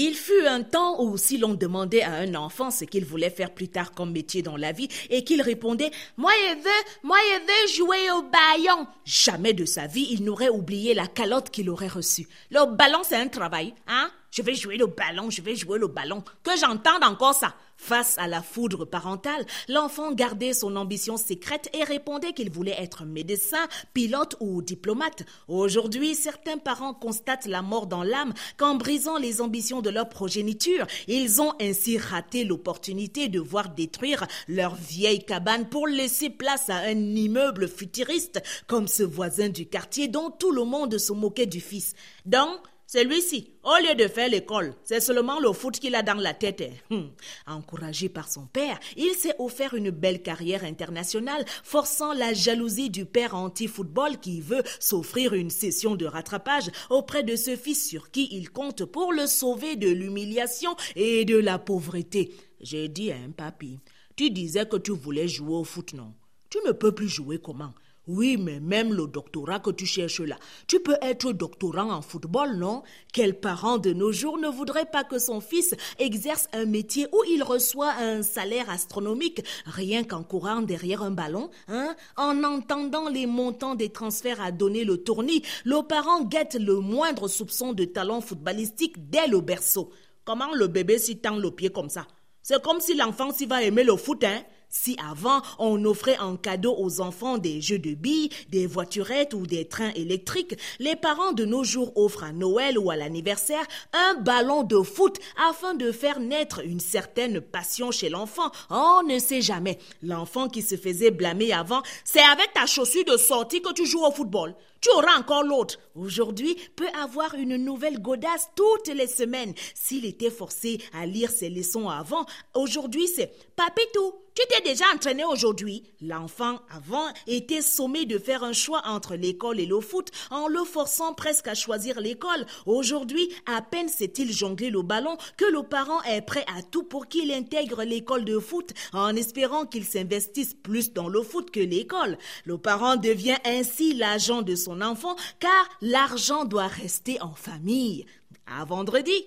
Il fut un temps où si l'on demandait à un enfant ce qu'il voulait faire plus tard comme métier dans la vie et qu'il répondait Moi je veux, moi je veux jouer au ballon, jamais de sa vie il n'aurait oublié la calotte qu'il aurait reçue. Le ballon c'est un travail, hein? Je vais jouer le ballon, je vais jouer le ballon. Que j'entende encore ça. Face à la foudre parentale, l'enfant gardait son ambition secrète et répondait qu'il voulait être médecin, pilote ou diplomate. Aujourd'hui, certains parents constatent la mort dans l'âme qu'en brisant les ambitions de leur progéniture, ils ont ainsi raté l'opportunité de voir détruire leur vieille cabane pour laisser place à un immeuble futuriste comme ce voisin du quartier dont tout le monde se moquait du fils. Donc, celui-ci, au lieu de faire l'école, c'est seulement le foot qu'il a dans la tête. Hum. Encouragé par son père, il s'est offert une belle carrière internationale, forçant la jalousie du père anti-football qui veut s'offrir une session de rattrapage auprès de ce fils sur qui il compte pour le sauver de l'humiliation et de la pauvreté. J'ai dit à un papy, tu disais que tu voulais jouer au foot, non? Tu ne peux plus jouer comment? Oui, mais même le doctorat que tu cherches là, tu peux être doctorant en football, non? Quel parent de nos jours ne voudrait pas que son fils exerce un métier où il reçoit un salaire astronomique rien qu'en courant derrière un ballon, hein? En entendant les montants des transferts à donner le tournis, le parent guette le moindre soupçon de talent footballistique dès le berceau. Comment le bébé s'y tend le pied comme ça? C'est comme si l'enfant s'y va aimer le foot, hein? Si avant on offrait en cadeau aux enfants des jeux de billes, des voiturettes ou des trains électriques, les parents de nos jours offrent à Noël ou à l'anniversaire un ballon de foot afin de faire naître une certaine passion chez l'enfant. On ne sait jamais. L'enfant qui se faisait blâmer avant, c'est avec ta chaussure de sortie que tu joues au football. Tu auras encore l'autre. Aujourd'hui peut avoir une nouvelle godasse toutes les semaines. S'il était forcé à lire ses leçons avant, aujourd'hui c'est Papitou, tu t'es déjà entraîné aujourd'hui. L'enfant avant était sommé de faire un choix entre l'école et le foot en le forçant presque à choisir l'école. Aujourd'hui, à peine sait-il jongler le ballon que le parent est prêt à tout pour qu'il intègre l'école de foot en espérant qu'il s'investisse plus dans le foot que l'école. Le parent devient ainsi l'agent de son enfant car l'argent doit rester en famille. À vendredi.